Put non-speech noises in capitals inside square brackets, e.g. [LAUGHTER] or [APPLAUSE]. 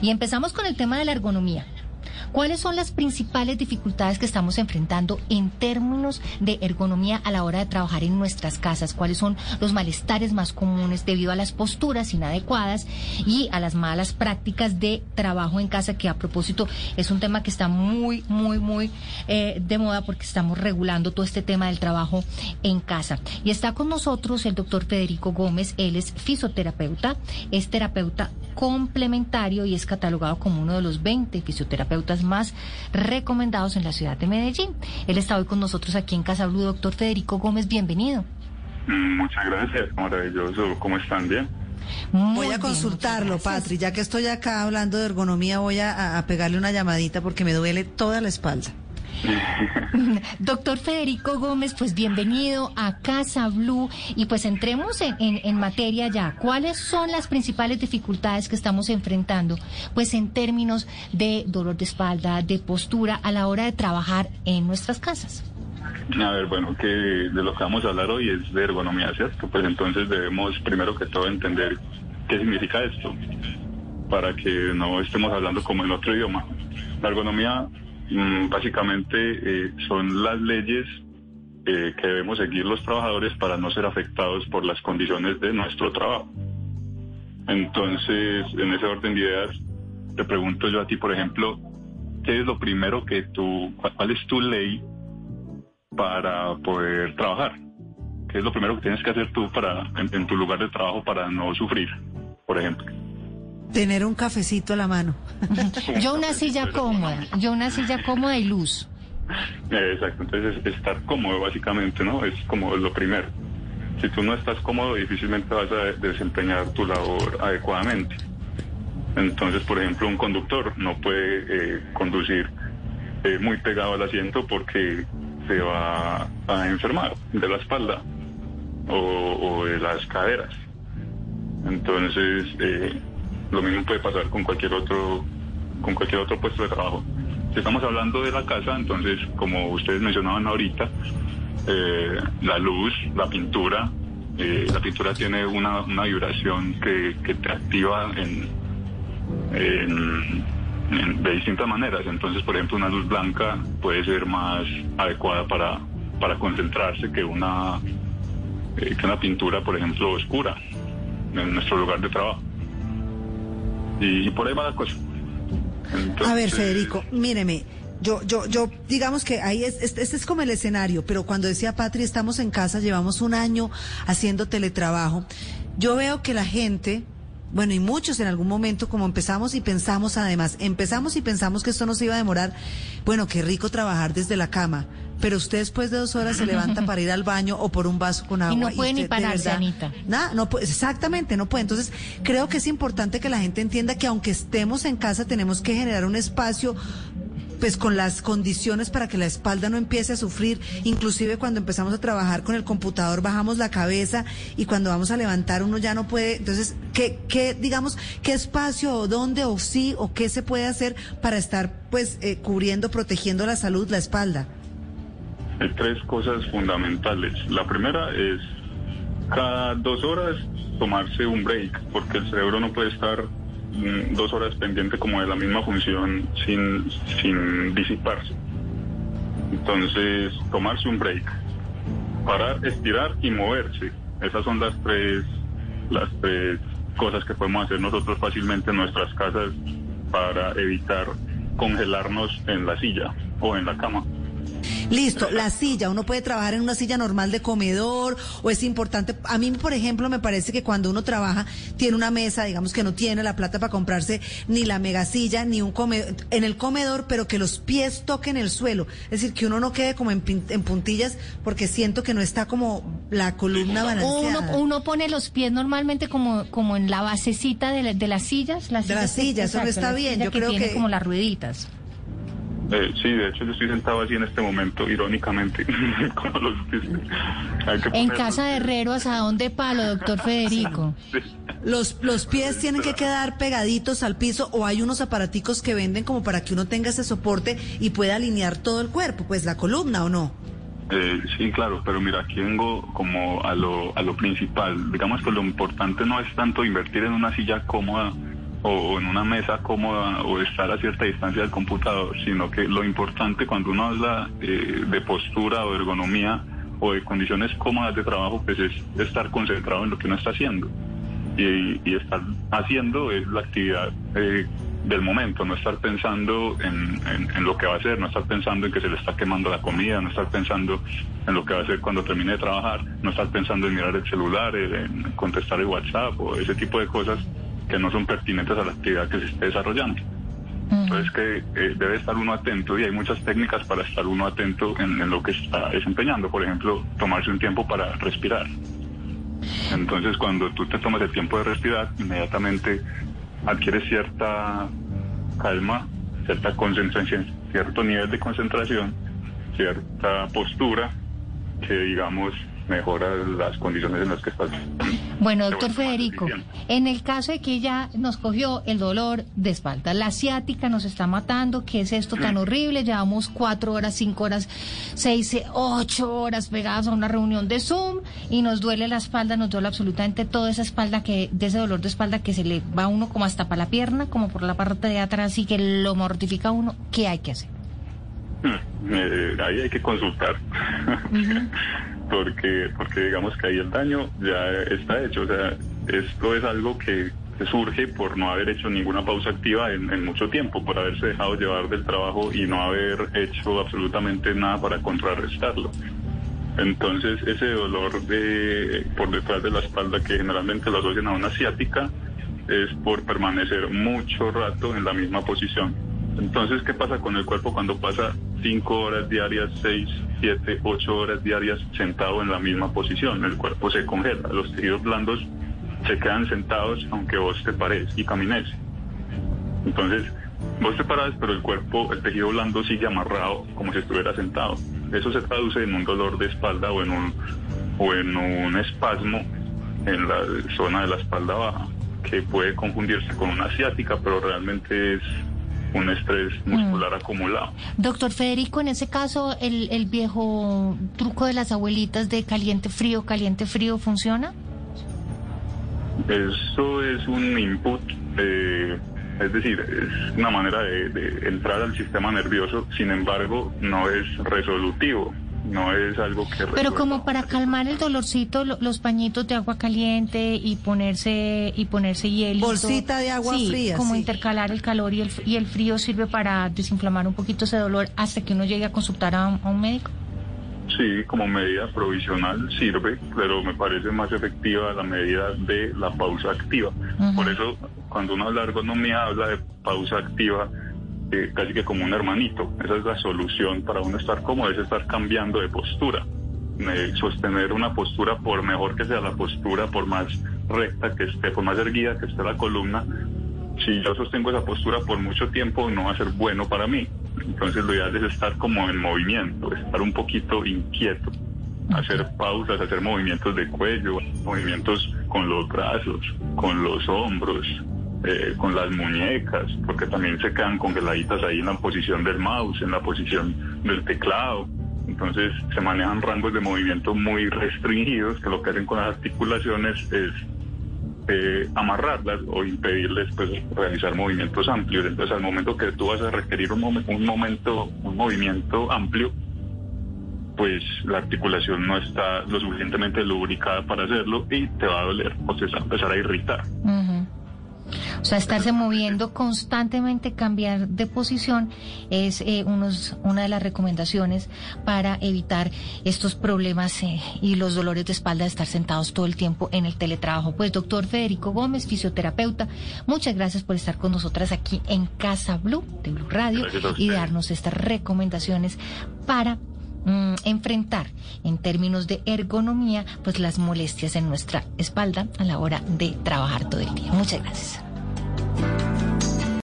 Y empezamos con el tema de la ergonomía. ¿Cuáles son las principales dificultades que estamos enfrentando en términos de ergonomía a la hora de trabajar en nuestras casas? ¿Cuáles son los malestares más comunes debido a las posturas inadecuadas y a las malas prácticas de trabajo en casa? Que a propósito es un tema que está muy, muy, muy eh, de moda porque estamos regulando todo este tema del trabajo en casa. Y está con nosotros el doctor Federico Gómez. Él es fisioterapeuta, es terapeuta complementario y es catalogado como uno de los 20 fisioterapeutas más recomendados en la ciudad de Medellín. Él está hoy con nosotros aquí en Casa Blue. Doctor Federico Gómez, bienvenido. Muchas gracias, maravilloso. ¿Cómo están? Bien. voy a consultarlo, Patri. Ya que estoy acá hablando de ergonomía, voy a pegarle una llamadita porque me duele toda la espalda. [LAUGHS] Doctor Federico Gómez, pues bienvenido a Casa Blue y pues entremos en, en, materia ya. ¿Cuáles son las principales dificultades que estamos enfrentando? Pues en términos de dolor de espalda, de postura a la hora de trabajar en nuestras casas. A ver, bueno, que de lo que vamos a hablar hoy es de ergonomía, ¿cierto? Pues entonces debemos primero que todo entender qué significa esto, para que no estemos hablando como en otro idioma. La ergonomía básicamente eh, son las leyes eh, que debemos seguir los trabajadores para no ser afectados por las condiciones de nuestro trabajo. Entonces, en ese orden de ideas, te pregunto yo a ti, por ejemplo, ¿qué es lo primero que tú, cuál es tu ley para poder trabajar? ¿Qué es lo primero que tienes que hacer tú para, en tu lugar de trabajo para no sufrir, por ejemplo? Tener un cafecito a la mano. [LAUGHS] yo una silla cómoda, yo una silla cómoda y luz. Exacto, entonces estar cómodo básicamente, ¿no? Es como lo primero. Si tú no estás cómodo, difícilmente vas a desempeñar tu labor adecuadamente. Entonces, por ejemplo, un conductor no puede eh, conducir eh, muy pegado al asiento porque se va a enfermar de la espalda o, o de las caderas. Entonces, eh, lo mismo puede pasar con cualquier otro, con cualquier otro puesto de trabajo. Si estamos hablando de la casa, entonces, como ustedes mencionaban ahorita, eh, la luz, la pintura, eh, la pintura tiene una, vibración que, que te activa en, de distintas maneras. Entonces, por ejemplo, una luz blanca puede ser más adecuada para, para concentrarse que una, eh, que una pintura, por ejemplo, oscura en nuestro lugar de trabajo. Y, por ahí va la cosa. a ver, Federico, míreme. Yo, yo, yo, digamos que ahí es, este, es como el escenario, pero cuando decía Patri, estamos en casa, llevamos un año haciendo teletrabajo. Yo veo que la gente, bueno, y muchos en algún momento, como empezamos y pensamos además, empezamos y pensamos que esto nos iba a demorar, bueno, qué rico trabajar desde la cama, pero usted después de dos horas se levanta [LAUGHS] para ir al baño o por un vaso con agua. Y no puede ni pararse, Anita. Nada, no puede, exactamente, no puede. Entonces, creo que es importante que la gente entienda que aunque estemos en casa, tenemos que generar un espacio pues con las condiciones para que la espalda no empiece a sufrir, inclusive cuando empezamos a trabajar con el computador bajamos la cabeza y cuando vamos a levantar uno ya no puede, entonces, ¿qué, qué digamos, qué espacio o dónde o sí o qué se puede hacer para estar pues eh, cubriendo, protegiendo la salud, la espalda? Hay tres cosas fundamentales. La primera es cada dos horas tomarse un break, porque el cerebro no puede estar dos horas pendiente como de la misma función sin, sin disiparse. Entonces, tomarse un break, parar, estirar y moverse. Esas son las tres, las tres cosas que podemos hacer nosotros fácilmente en nuestras casas para evitar congelarnos en la silla o en la cama. Listo, la silla, uno puede trabajar en una silla normal de comedor o es importante, a mí por ejemplo me parece que cuando uno trabaja tiene una mesa, digamos que no tiene la plata para comprarse ni la megasilla ni un comedor, en el comedor, pero que los pies toquen el suelo, es decir, que uno no quede como en, puntillas porque siento que no está como la columna balanceada. Uno, pone los pies normalmente como, como en la basecita de, de las sillas. Las de las sillas, eso no está bien, yo creo que... como las rueditas. Eh, sí, de hecho yo estoy sentado así en este momento, irónicamente. [LAUGHS] en casa de herreros, ¿a dónde palo, doctor [LAUGHS] Federico? Los, los pies tienen que quedar pegaditos al piso o hay unos aparaticos que venden como para que uno tenga ese soporte y pueda alinear todo el cuerpo, pues la columna o no. Eh, sí, claro, pero mira, aquí vengo como a lo, a lo principal. Digamos que lo importante no es tanto invertir en una silla cómoda, o en una mesa cómoda o estar a cierta distancia del computador, sino que lo importante cuando uno habla eh, de postura o ergonomía o de condiciones cómodas de trabajo, pues es estar concentrado en lo que uno está haciendo. Y, y estar haciendo es la actividad eh, del momento, no estar pensando en, en, lo que va a hacer, no estar pensando en que se le está quemando la comida, no estar pensando en lo que va a hacer cuando termine de trabajar, no estar pensando en mirar el celular, en contestar el WhatsApp o ese tipo de cosas que no son pertinentes a la actividad que se esté desarrollando. Entonces que eh, debe estar uno atento y hay muchas técnicas para estar uno atento en, en, lo que está desempeñando. Por ejemplo, tomarse un tiempo para respirar. Entonces cuando tú te tomas el tiempo de respirar, inmediatamente adquieres cierta calma, cierta concentración, cierto nivel de concentración, cierta postura que digamos mejora las condiciones en las que estás. Bueno, doctor Federico, en el caso de que ella nos cogió el dolor de espalda, la ciática nos está matando, ¿qué es esto tan horrible? Llevamos cuatro horas, cinco horas, seis, ocho horas pegadas a una reunión de Zoom y nos duele la espalda, nos duele absolutamente toda esa espalda, que de ese dolor de espalda que se le va a uno como hasta para la pierna, como por la parte de atrás y que lo mortifica a uno, ¿qué hay que hacer? Hmm, eh, ahí hay que consultar. [LAUGHS] porque, porque digamos que ahí el daño ya está hecho. O sea, esto es algo que surge por no haber hecho ninguna pausa activa en, mucho tiempo, por haberse dejado llevar del trabajo y no haber hecho absolutamente nada para contrarrestarlo. Entonces, ese dolor de, por detrás de la espalda que generalmente lo asocian a una asiática es por permanecer mucho rato en la misma posición. Entonces, ¿qué pasa con el cuerpo cuando pasa cinco horas diarias, seis, siete, ocho horas diarias sentado en la misma posición? El cuerpo se congela, los tejidos blandos se quedan sentados aunque vos te pares y camines. Entonces, vos te paras, pero el cuerpo, el tejido blando sigue amarrado como si estuviera sentado. Eso se traduce en un dolor de espalda o en un, o en un espasmo en la zona de la espalda baja, que puede confundirse con una asiática, pero realmente es un estrés muscular mm. acumulado. Doctor Federico, en ese caso, ¿el, el viejo truco de las abuelitas de caliente frío, caliente frío funciona? Eso es un input, es decir, es una manera de entrar al sistema nervioso, sin embargo, no es resolutivo no es algo que... Pero como para calmar el dolorcito, los pañitos de agua caliente y ponerse y ponerse hielo. Bolsita de agua sí, fría. Como intercalar el calor y el, y el frío sirve para desinflamar un poquito ese dolor hasta que uno llegue a consultar a, un médico. Sí, como medida provisional sirve, pero me parece más efectiva la medida de la pausa activa. Por eso, cuando uno habla de ergonomía, habla de pausa activa casi que como un hermanito. Esa es la solución para uno estar cómodo, es estar cambiando de postura. sostener una postura, por mejor que sea la postura, por más recta que esté, por más erguida que esté la columna, si yo sostengo esa postura por mucho tiempo no va a ser bueno para mí. Entonces lo ideal es estar como en movimiento, estar un poquito inquieto, hacer pausas, hacer movimientos de cuello, movimientos con los brazos, con los hombros, eh, con las muñecas, porque también se quedan congeladitas ahí en la posición del mouse, en la posición del teclado. Entonces se manejan rangos de movimiento muy restringidos que lo que hacen con las articulaciones es eh, amarrarlas o impedirles pues, realizar movimientos amplios. Entonces al momento que tú vas a requerir un, un momento, un movimiento amplio, pues la articulación no está lo suficientemente lubricada para hacerlo y te va a doler o se va a empezar a irritar. O sea, estarse moviendo constantemente, cambiar de posición es eh, unos, una de las recomendaciones para evitar estos problemas eh, y los dolores de espalda de estar sentados todo el tiempo en el teletrabajo. Pues doctor Federico Gómez, fisioterapeuta, muchas gracias por estar con nosotras aquí en Casa Blue de Blue Radio y darnos estas recomendaciones para mm, enfrentar en términos de ergonomía pues las molestias en nuestra espalda a la hora de trabajar todo el día. Muchas gracias.